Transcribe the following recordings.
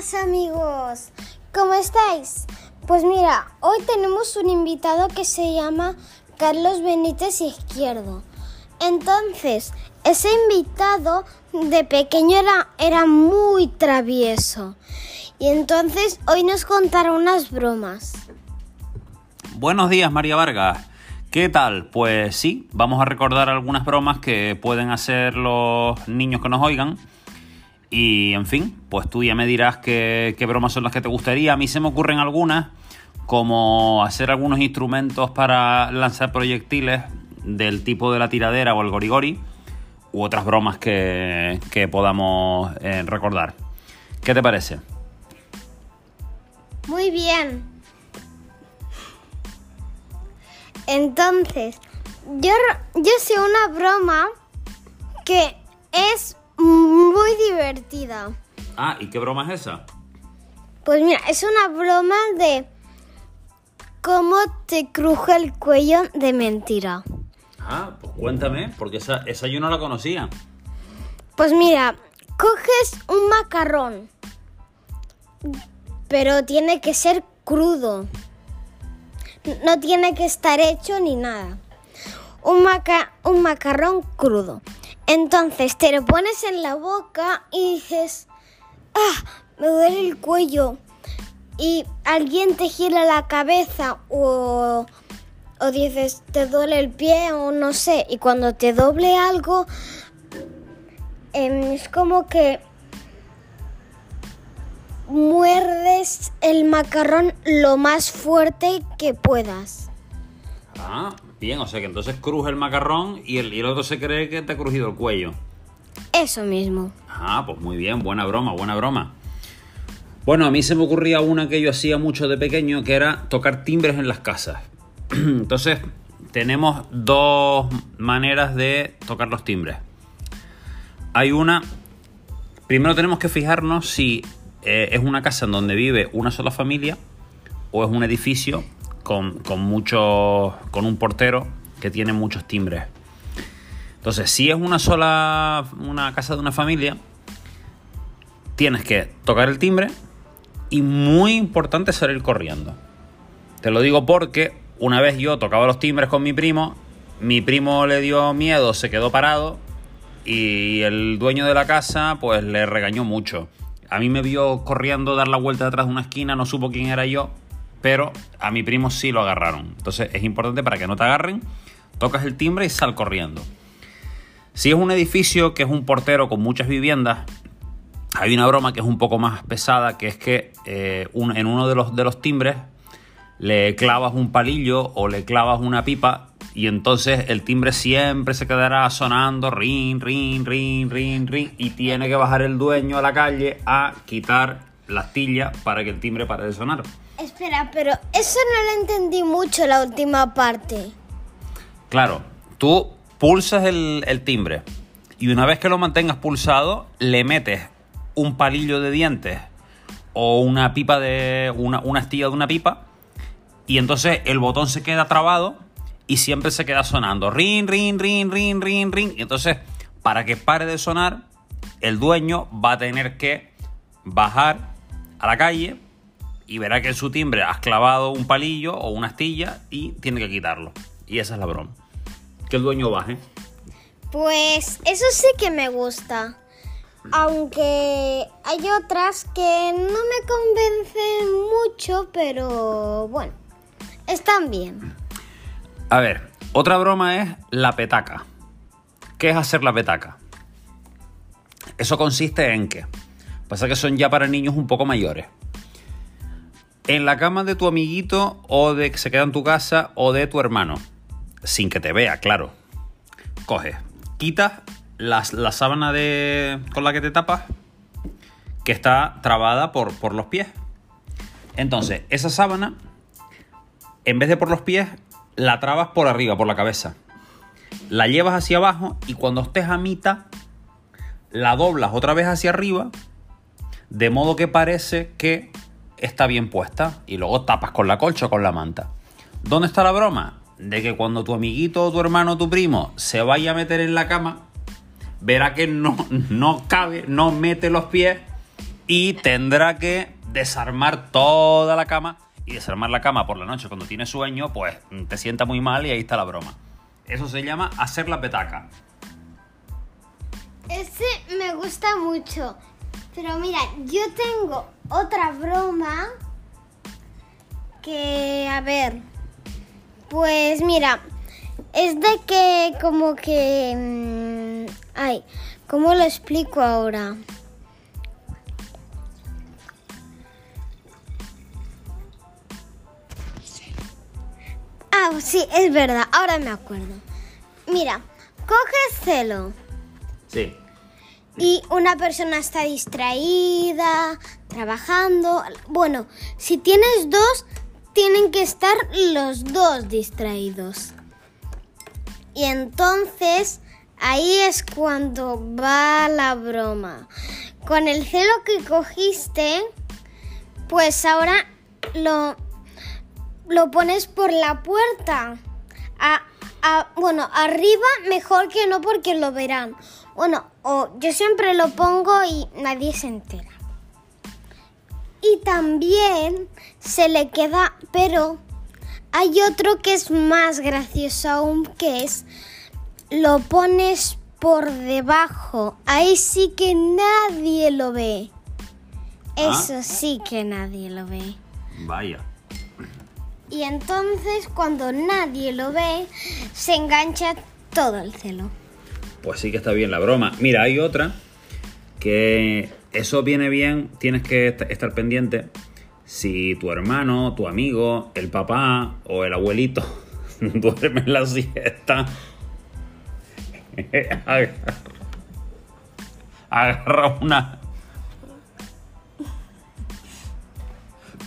Amigos, ¿cómo estáis? Pues mira, hoy tenemos un invitado que se llama Carlos Benítez Izquierdo. Entonces, ese invitado de pequeño era, era muy travieso. Y entonces hoy nos contará unas bromas. Buenos días, María Vargas. ¿Qué tal? Pues sí, vamos a recordar algunas bromas que pueden hacer los niños que nos oigan. Y en fin, pues tú ya me dirás qué, bromas son las que te gustaría. A mí se me ocurren algunas, como hacer algunos instrumentos para lanzar proyectiles del tipo de la tiradera o el gorigori, u otras bromas que, que podamos eh, recordar. ¿Qué te parece? Muy bien. Entonces, yo, yo sé una broma que divertida. Ah, ¿y qué broma es esa? Pues mira, es una broma de cómo te cruje el cuello de mentira. Ah, pues cuéntame, porque esa, esa yo no la conocía. Pues mira, coges un macarrón, pero tiene que ser crudo. No tiene que estar hecho ni nada. Un, maca un macarrón crudo. Entonces te lo pones en la boca y dices, ah, me duele el cuello. Y alguien te gira la cabeza o, o dices, te duele el pie o no sé. Y cuando te doble algo, eh, es como que muerdes el macarrón lo más fuerte que puedas. Ah, bien, o sea que entonces cruje el macarrón y el, y el otro se cree que te ha crujido el cuello. Eso mismo. Ah, pues muy bien, buena broma, buena broma. Bueno, a mí se me ocurría una que yo hacía mucho de pequeño, que era tocar timbres en las casas. Entonces, tenemos dos maneras de tocar los timbres. Hay una... Primero tenemos que fijarnos si eh, es una casa en donde vive una sola familia o es un edificio con, con, mucho, con un portero que tiene muchos timbres. Entonces, si es una sola una casa de una familia, tienes que tocar el timbre y muy importante salir corriendo. Te lo digo porque una vez yo tocaba los timbres con mi primo, mi primo le dio miedo, se quedó parado y el dueño de la casa pues le regañó mucho. A mí me vio corriendo dar la vuelta detrás de una esquina, no supo quién era yo, pero a mi primo sí lo agarraron. Entonces es importante para que no te agarren, tocas el timbre y sal corriendo. Si es un edificio que es un portero con muchas viviendas, hay una broma que es un poco más pesada, que es que eh, en uno de los, de los timbres le clavas un palillo o le clavas una pipa y entonces el timbre siempre se quedará sonando rin, rin, rin, rin, rin y tiene que bajar el dueño a la calle a quitar la astilla para que el timbre pare de sonar. Espera, pero eso no lo entendí mucho la última parte. Claro, tú pulsas el, el timbre y una vez que lo mantengas pulsado le metes un palillo de dientes o una pipa de una, una astilla de una pipa y entonces el botón se queda trabado y siempre se queda sonando. Rin, rin, rin, rin, rin, rin. Y entonces, para que pare de sonar, el dueño va a tener que bajar a la calle y verá que en su timbre has clavado un palillo o una astilla y tiene que quitarlo. Y esa es la broma. Que el dueño baje. Pues eso sí que me gusta. Aunque hay otras que no me convencen mucho, pero bueno, están bien. A ver, otra broma es la petaca. ¿Qué es hacer la petaca? Eso consiste en que, pasa que son ya para niños un poco mayores. En la cama de tu amiguito o de que se queda en tu casa o de tu hermano, sin que te vea, claro. Coges, quitas la, la sábana de, con la que te tapas, que está trabada por, por los pies. Entonces, esa sábana, en vez de por los pies, la trabas por arriba, por la cabeza. La llevas hacia abajo y cuando estés a mitad, la doblas otra vez hacia arriba, de modo que parece que está bien puesta. Y luego tapas con la colcha o con la manta. ¿Dónde está la broma? De que cuando tu amiguito, tu hermano, tu primo se vaya a meter en la cama, verá que no, no cabe, no mete los pies y tendrá que desarmar toda la cama y desarmar la cama por la noche cuando tiene sueño, pues te sienta muy mal y ahí está la broma. Eso se llama hacer la petaca. Ese me gusta mucho. Pero mira, yo tengo otra broma que, a ver, pues mira, es de que como que... mm, ay, ¿cómo lo explico ahora? Ah, sí, es verdad, ahora me acuerdo. Mira, coges celo Sí. Y una persona está distraída, trabajando. Bueno, si tienes dos, tienen que estar los dos distraídos. Y entonces ahí es cuando va la broma. Con el celo que cogiste, pues ahora lo, lo pones por la puerta. A- a- bueno, arriba mejor que no porque lo verán. Bueno, o yo siempre lo pongo y nadie se entera. Y también se le queda, pero hay otro que es más gracioso aún, que es lo pones por debajo. Ahí sí que nadie lo ve. Ah. Eso sí que nadie lo ve. Vaya. Y entonces cuando nadie lo ve, se engancha todo el celo. Pues sí que está bien la broma. Mira, hay otra que eso viene bien, tienes que est- estar pendiente. Si tu hermano, tu amigo, el papá o el abuelito duerme la siesta, agarra una...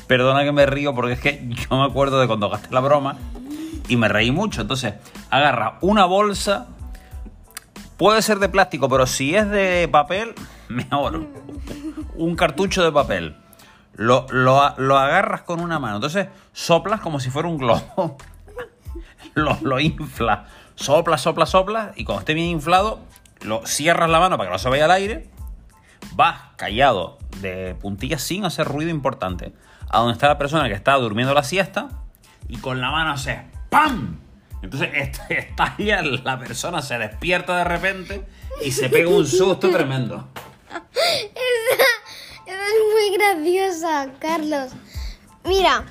Perdona que me río porque es que yo me acuerdo de cuando gasté la broma y me reí mucho. Entonces, agarra una bolsa Puede ser de plástico, pero si es de papel, mejor. Un cartucho de papel. Lo, lo- lo agarras con una mano. Entonces soplas como si fuera un globo. Lo, lo inflas. Soplas, soplas, soplas. Y cuando esté bien inflado, lo cierras la mano para que no se vaya al aire. Vas callado de puntillas sin hacer ruido importante. A donde está la persona que está durmiendo la siesta. Y con la mano haces ¡Pam! Entonces est- estalla, la persona se despierta de repente y se pega un susto tremendo. Esa, esa es muy graciosa, Carlos. Mira,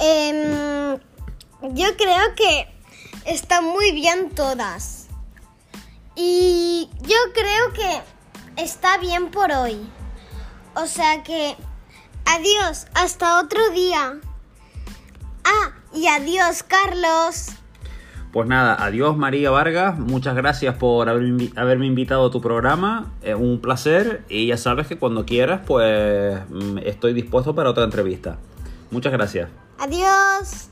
em, yo creo que están muy bien todas. Y yo creo que está bien por hoy. O sea que, adiós, hasta otro día. Ah, y adiós, Carlos. Pues nada, adiós María Vargas, muchas gracias por haberme invitado a tu programa, es un placer y ya sabes que cuando quieras pues mm, estoy dispuesto para otra entrevista. Muchas gracias. Adiós.